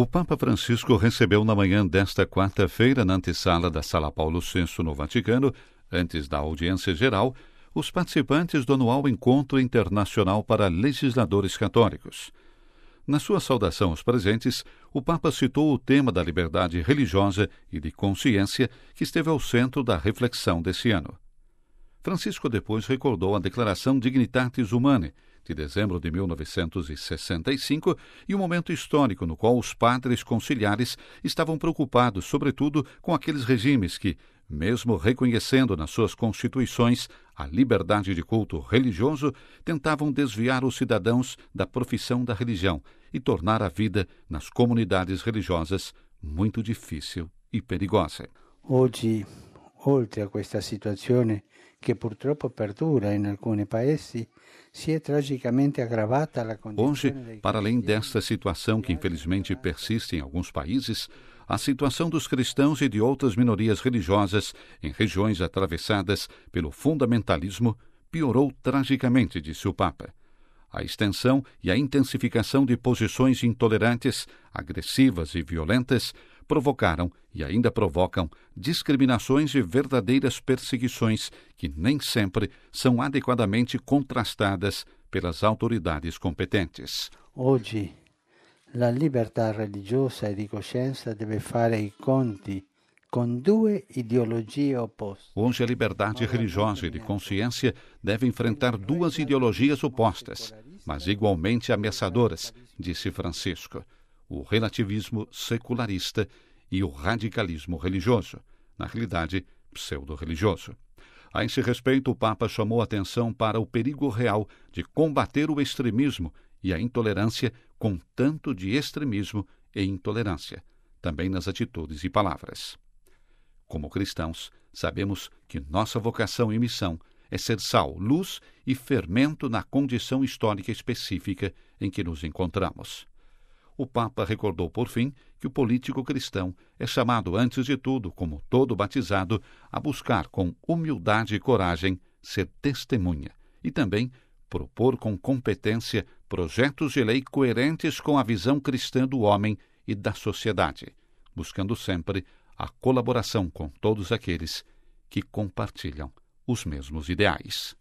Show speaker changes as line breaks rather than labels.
O Papa Francisco recebeu na manhã desta quarta-feira, na antessala da Sala Paulo VI no Vaticano, antes da audiência geral, os participantes do anual Encontro Internacional para Legisladores Católicos. Na sua saudação aos presentes, o Papa citou o tema da liberdade religiosa e de consciência que esteve ao centro da reflexão desse ano. Francisco depois recordou a Declaração Dignitatis Humanae, de dezembro de 1965, e o momento histórico no qual os padres conciliares estavam preocupados, sobretudo, com aqueles regimes que, mesmo reconhecendo nas suas constituições a liberdade de culto religioso, tentavam desviar os cidadãos da profissão da religião e tornar a vida nas comunidades religiosas muito difícil e perigosa.
Hoje, oltre a questa situazione che purtroppo perdura in alcuni paesi, si è tragicamente aggravata la
Hoje, para além desta situação que infelizmente persiste em alguns países, a situação dos cristãos e de outras minorias religiosas em regiões atravessadas pelo fundamentalismo piorou tragicamente, disse o Papa. A extensão e a intensificação de posições intolerantes, agressivas e violentas provocaram e ainda provocam discriminações e verdadeiras perseguições que nem sempre são adequadamente contrastadas pelas autoridades competentes.
Hoje, a liberdade religiosa e de consciência deve fare i conti com duas ideologias opostas.
Hoje, a liberdade religiosa e de consciência deve enfrentar duas ideologias opostas, mas igualmente ameaçadoras, disse Francisco: o relativismo secularista e o radicalismo religioso, na realidade, pseudo-religioso. A esse respeito, o Papa chamou atenção para o perigo real de combater o extremismo e a intolerância com tanto de extremismo e intolerância, também nas atitudes e palavras. Como cristãos, sabemos que nossa vocação e missão é ser sal, luz e fermento na condição histórica específica em que nos encontramos. O Papa recordou, por fim, que o político cristão é chamado, antes de tudo, como todo batizado, a buscar com humildade e coragem ser testemunha e também propor com competência projetos de lei coerentes com a visão cristã do homem e da sociedade, buscando sempre a colaboração com todos aqueles que compartilham os mesmos ideais.